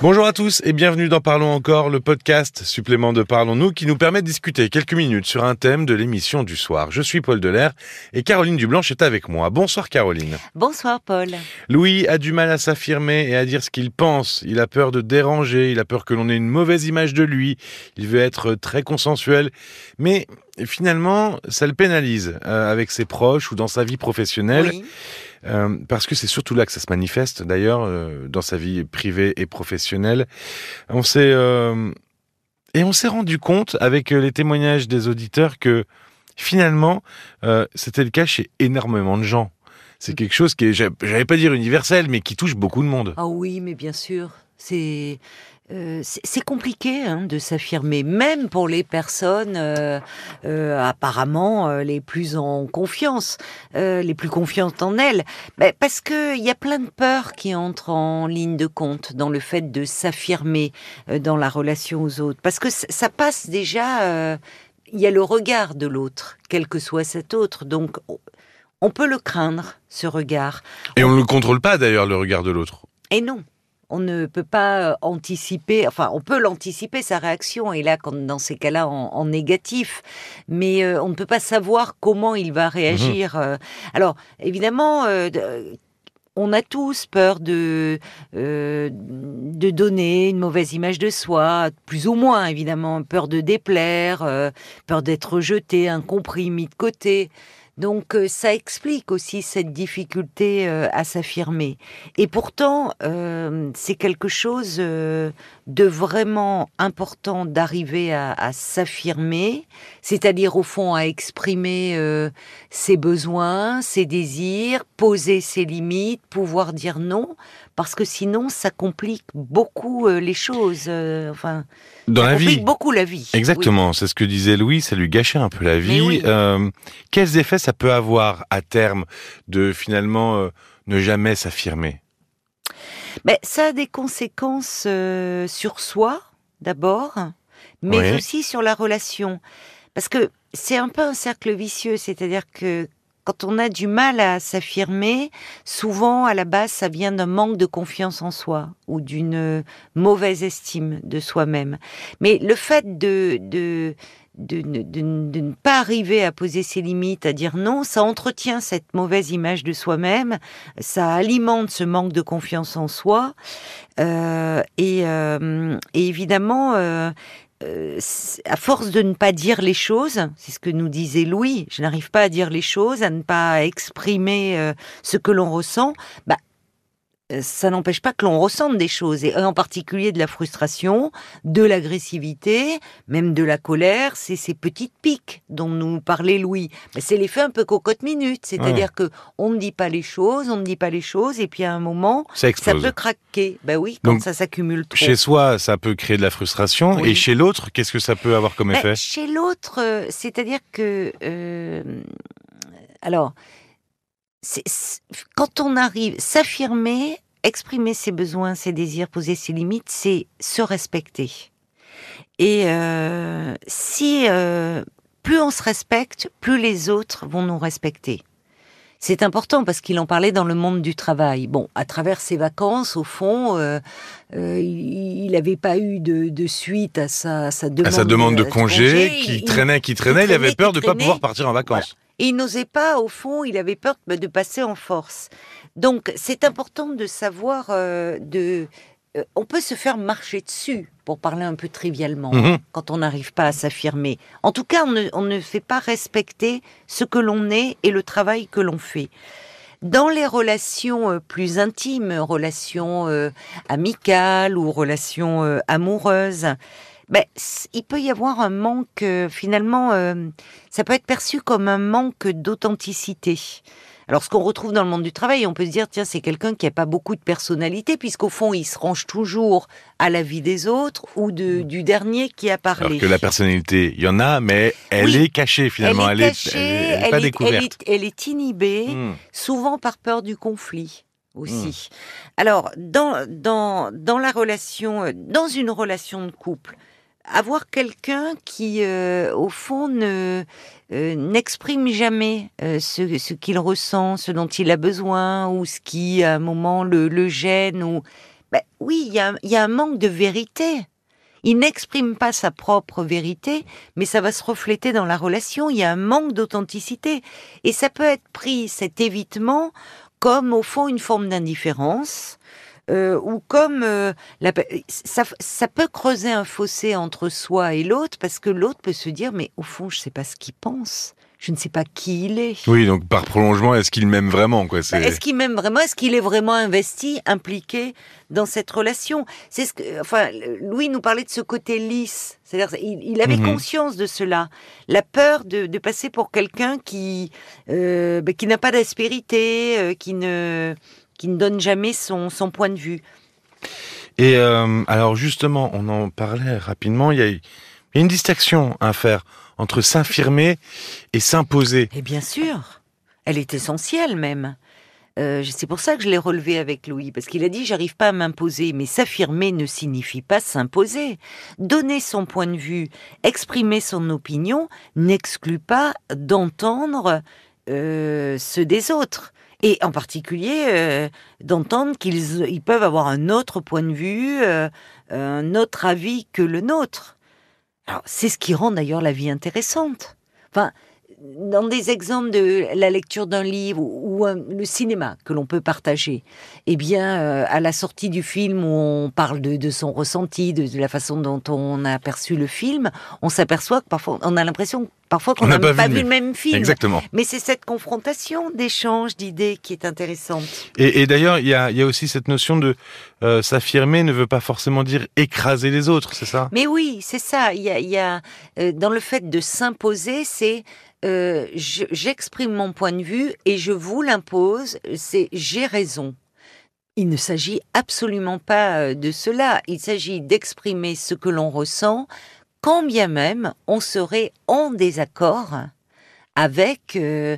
Bonjour à tous et bienvenue dans Parlons encore, le podcast supplément de Parlons-nous qui nous permet de discuter quelques minutes sur un thème de l'émission du soir. Je suis Paul Delair et Caroline Dublanche est avec moi. Bonsoir Caroline. Bonsoir Paul. Louis a du mal à s'affirmer et à dire ce qu'il pense. Il a peur de déranger, il a peur que l'on ait une mauvaise image de lui. Il veut être très consensuel. Mais finalement, ça le pénalise euh, avec ses proches ou dans sa vie professionnelle. Oui. Euh, parce que c'est surtout là que ça se manifeste, d'ailleurs, euh, dans sa vie privée et professionnelle. On s'est euh, et on s'est rendu compte avec les témoignages des auditeurs que finalement, c'était le cas chez énormément de gens. C'est quelque chose qui est, j'a- j'allais pas dire universel, mais qui touche beaucoup de monde. Ah oui, mais bien sûr, c'est euh, c'est compliqué hein, de s'affirmer, même pour les personnes euh, euh, apparemment les plus en confiance, les plus confiantes en elles, Ben, parce que il y a plein de peurs qui entrent en ligne de compte dans le fait de s'affirmer dans la relation aux autres, parce que ça passe déjà. il y a le regard de l'autre, quel que soit cet autre, donc on- on peut le craindre, ce regard. Et on ne le contrôle pas d'ailleurs, le regard de l'autre. Et non, on ne peut pas euh, anticiper, enfin on peut l'anticiper sa réaction, et là quand, dans ces cas-là en, en négatif, mais euh, on ne peut pas savoir comment il va réagir. euh. Alors évidemment, euh, de- on a tous peur de, euh, de donner une mauvaise image de soi, plus ou moins évidemment, peur de déplaire, peur d'être rejeté, incompris, mis de côté. Donc euh, ça explique aussi cette difficulté euh, à s'affirmer. Et pourtant, euh, c'est quelque chose euh, de vraiment important d'arriver à, à s'affirmer, c'est-à-dire au fond à exprimer euh, ses besoins, ses désirs, poser ses limites, pouvoir dire non, parce que sinon ça complique beaucoup euh, les choses. euh, enfin, Dans ça la complique vie. beaucoup la vie. Exactement, c'est ce que disait Louis, ça lui gâchait un peu la vie. oui. Euh, quels effets ça peut avoir à terme de finalement euh, ne jamais s'affirmer? Mais ça a des conséquences euh, sur soi, d'abord, mais aussi sur la relation. Parce que c'est un peu un cercle vicieux, c'est-à-dire que quand on a du mal à s'affirmer, souvent à la base ça vient d'un manque de confiance en soi ou d'une mauvaise estime de soi-même. Mais le fait de, ne- pas arriver à poser ses limites, à dire non, ça entretient cette mauvaise image de soi-même, ça alimente ce manque de confiance en soi. Euh, et, euh, et évidemment, euh, euh, à force de ne pas dire les choses, c'est ce que nous disait Louis, je n'arrive pas à dire les choses, à ne pas exprimer euh, ce que l'on ressent, bah, ça n'empêche pas que l'on ressente des choses, et en particulier de la frustration, de l'agressivité, même de la colère, c'est ces petites piques dont nous parlait Louis. Mais c'est l'effet un peu cocotte minute, c'est-à-dire que on ne dit pas les choses, on ne dit pas les choses, et puis à un moment, Ça peut craquer. Ben oui, quand Donc, ça s'accumule trop. Chez soi, ça peut créer de la frustration, Oui. et chez l'autre, qu'est-ce que ça peut avoir comme Ben, effet? chez l'autre, euh, c'est-à-dire que, euh, alors, c'est- quand on arrive, s'affirmer, exprimer ses besoins, ses désirs, poser ses limites, c'est se respecter. Et euh, si euh, plus on se respecte, plus les autres vont nous respecter. C'est important parce qu'il en parlait dans le monde du travail. Bon, à travers ses vacances, au fond, euh, euh, il n'avait pas eu de, de suite à sa, à sa demande, à sa demande de congé, qui il- traînait, qui traînait, il, traînait, avait peur de ne pas pouvoir partir en vacances. Et il n'osait pas, au fond, il avait peur de, passer en force. Donc, c'est important de savoir, euh, de, on peut se faire marcher dessus, pour parler un peu trivialement, Mhm. quand on n'arrive pas à s'affirmer. En tout cas, on ne, on ne fait pas respecter ce que l'on est et le travail que l'on fait. Dans les relations euh, plus intimes, relations euh, amicales ou relations euh, amoureuses, ben, il peut y avoir un manque, euh, finalement, ça peut être perçu comme un manque d'authenticité. Alors, ce qu'on retrouve dans le monde du travail, on peut se dire, tiens, c'est quelqu'un qui n'a pas beaucoup de personnalité, puisqu'au fond, il se range toujours à la vie des autres ou de, du dernier qui a parlé. Alors que la personnalité, il y en a, mais elle Oui. est cachée finalement. elle est cachée, elle est, elle est pas est- découverte. elle est- inhibée, Hmm. souvent par peur du conflit aussi. Alors, dans, dans, dans la relation, euh, dans une relation de couple, avoir quelqu'un qui, euh, au fond, ne euh, n'exprime jamais euh, ce, ce qu'il ressent, ce dont il a besoin, ou ce qui, à un moment, le, le gêne, ou Ben oui, il y a, il y a un manque de vérité. Il n'exprime pas sa propre vérité, mais ça va se refléter dans la relation. Il y a un manque d'authenticité. Et ça peut être pris, cet évitement, comme au fond une forme d'indifférence, euh, ou comme euh, la, ça, ça peut creuser un fossé entre soi et l'autre, parce que l'autre peut se dire, mais au fond, je sais pas ce qu'il pense je ne sais pas qui il est. Oui, donc par prolongement, est-ce qu'il m'aime vraiment quoi? Bah, Est-ce qu'il m'aime vraiment? Est-ce qu'il est vraiment investi, impliqué dans cette relation? C'est ce que, enfin, Louis nous parlait de ce côté lisse. C'est-à-dire, il, avait mhm. conscience de cela, la peur de, passer pour quelqu'un qui euh, bah, qui n'a pas d'aspérité, euh, qui ne qui ne donne jamais son son point de vue. Et euh, alors justement, on en parlait rapidement. Il y a, une distinction à faire entre s'infirmer et s'imposer. Et bien sûr, elle est essentielle même. Euh, c'est pour ça que je l'ai relevé avec Louis, parce qu'il a dit j'arrive pas à m'imposer, mais s'affirmer ne signifie pas s'imposer. Donner son point de vue, exprimer son opinion, n'exclut pas d'entendre euh, ceux des autres. Et en particulier euh, d'entendre qu'ils ils peuvent avoir un autre point de vue, un autre avis que le nôtre. Alors, c'est ce qui rend d'ailleurs la vie intéressante. Enfin, dans des exemples de la lecture d'un livre ou, le cinéma que l'on peut partager, eh bien, euh, à la sortie du film où on parle de, son ressenti, de, la façon dont on a perçu le film, on s'aperçoit que parfois, on a l'impression parfois qu'on n'a pas, vu, le même film. Exactement. Mais c'est cette confrontation d'échange d'idées qui est intéressante. Et, d'ailleurs, il y a, aussi cette notion de euh, s'affirmer ne veut pas forcément dire écraser les autres, c'est ça? Mais oui, c'est ça. Il y a, euh, dans le fait de s'imposer, c'est euh, j'exprime mon point de vue et je vous l'impose, c'est j'ai raison. Il ne s'agit absolument pas euh, de cela, il s'agit d'exprimer ce que l'on ressent, quand bien même on serait en désaccord avec euh,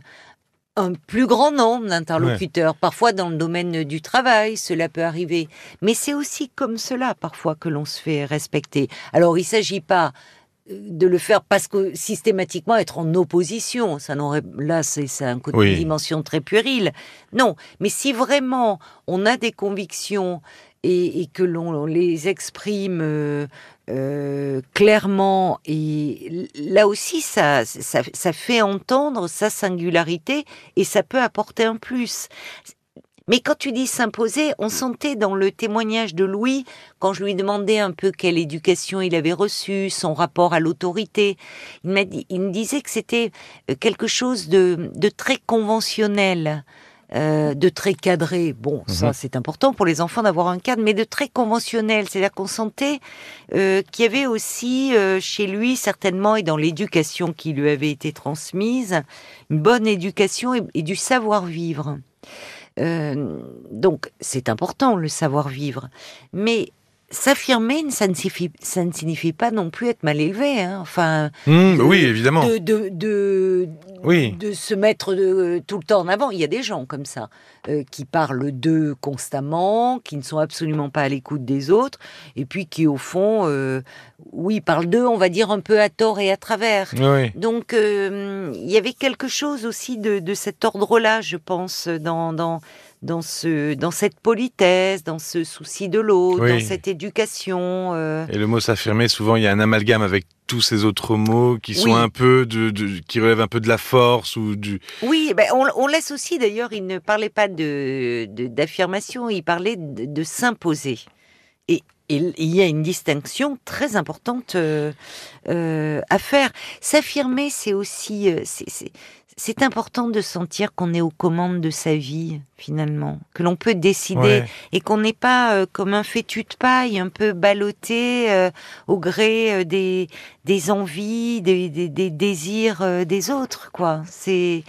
un plus grand nombre d'interlocuteurs. Parfois dans le domaine du travail, cela peut arriver. Mais c'est aussi comme cela parfois que l'on se fait respecter. Alors il ne s'agit pas de le faire parce que systématiquement être en opposition, ça n'aurait là c'est un côté une dimension très puérile. Non, mais si vraiment on a des convictions et, que l'on les exprime euh, euh, clairement et là aussi ça, ça ça fait entendre sa singularité et ça peut apporter un plus. Mais quand tu dis s'imposer, on sentait dans le témoignage de Louis, quand je lui demandais un peu quelle éducation il avait reçue, son rapport à l'autorité, il, il me disait que c'était euh, quelque chose de, très conventionnel. Euh, de très cadré. Bon, ça mhm. c'est important pour les enfants d'avoir un cadre, mais de très conventionnel. C'est-à-dire qu'on sentait euh, qu'il y avait aussi chez lui certainement et dans l'éducation qui lui avait été transmise une bonne éducation et du savoir-vivre. Euh, donc, c'est important le savoir-vivre. Mais s'affirmer, ça ne signifie, ça ne signifie pas non plus être mal élevé. Hein. Enfin, mmh, oui, évidemment. De, de, de, oui. de se mettre de, tout le temps en avant. Il y a des gens comme ça euh, qui parlent d'eux constamment, qui ne sont absolument pas à l'écoute des autres, et puis qui au fond, euh, oui, parlent d'eux, on va dire un peu à tort et à travers. Oui. Donc, euh, il y avait quelque chose aussi de, de cet ordre-là, je pense, dans, dans dans ce, dans cette politesse, dans ce souci de l'autre, dans cette éducation. Euh. Et le mot s'affirmer, souvent il y a un amalgame avec tous ces autres mots qui sont un peu de, qui relèvent un peu de la force ou du. Oui, ben on, on laisse aussi d'ailleurs. Il ne parlait pas de d'affirmation, il parlait de, s'imposer. Et, il y a une distinction très importante euh, euh, à faire. S'affirmer, c'est aussi, c'est important de sentir qu'on est aux commandes de sa vie, finalement, que l'on peut décider et qu'on n'est pas euh, comme un fétu de paille, un peu ballotté euh, au gré euh, des, des envies, des, des, désirs des autres, quoi. C'est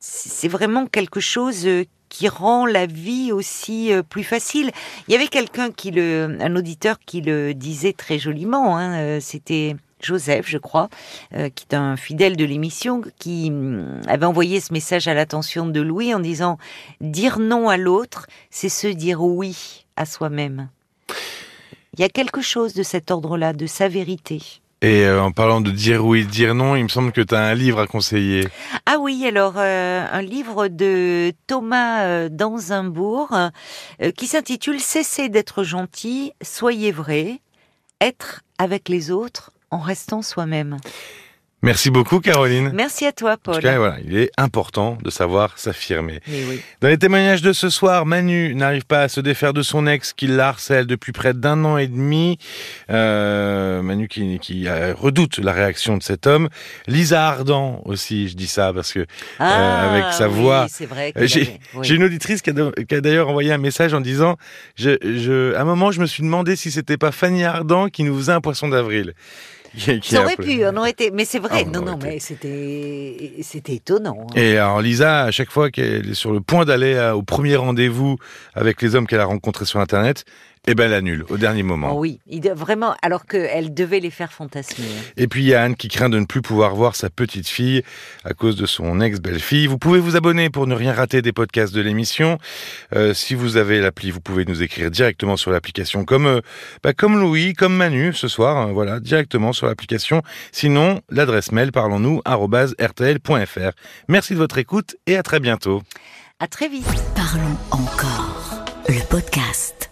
c'est vraiment quelque chose qui rend la vie aussi plus facile. Il y avait quelqu'un qui le, un auditeur qui le disait très joliment. Hein, C'était Joseph, je crois, euh, qui est un fidèle de l'émission, qui mm, avait envoyé ce message à l'attention de Louis en disant dire non à l'autre, c'est se dire oui à soi-même. Il y a quelque chose de cet ordre-là, de sa vérité. Et euh, en parlant de dire oui, dire non, il me semble que tu as un livre à conseiller. Ah oui, alors euh, un livre de Thomas euh, Danzimbourg euh, qui s'intitule Cessez d'être gentil, soyez vrai, être avec les autres en restant soi-même. Merci beaucoup, Caroline. Merci à toi, En Paul. tout cas, voilà, il est important de savoir s'affirmer. Oui. Dans les témoignages de ce soir, Manu n'arrive pas à se défaire de son ex qui la harcèle depuis près d'un an et demi. Euh, Manu qui, qui euh, redoute la réaction de cet homme. Lisa Ardan aussi, je dis ça parce que Ah, avec sa oui, voix. c'est vrai. Euh, j'ai- oui. une auditrice qui a, d'ailleurs envoyé un message en disant, je, je, à un moment, je me suis demandé si c'était pas Fanny Ardant qui nous faisait un poisson d'avril. Qui- qui Ça a aurait appelé. pu, on aurait été, mais c'est vrai. Ah, on non, non, été. mais c'était, c'était étonnant. hein. Et alors Lisa, à chaque fois qu'elle est sur le point d'aller à- au premier rendez-vous avec les hommes qu'elle a rencontrés sur Internet, eh ben elle annule au dernier moment. Oh oui, vraiment, alors qu'elle devait les faire fantasmer. Et puis il y a Anne qui craint de ne plus pouvoir voir sa petite fille à cause de son ex-belle-fille. Vous pouvez vous abonner pour ne rien rater des podcasts de l'émission. Euh, si vous avez l'appli, vous pouvez nous écrire directement sur l'application, comme euh, bah, comme Louis, comme Manu ce soir. hein, voilà, directement sur l'application. Sinon, l'adresse mail parlons-nous rtl.fr. Merci de votre écoute et à très bientôt. À très vite. Parlons encore. Le podcast.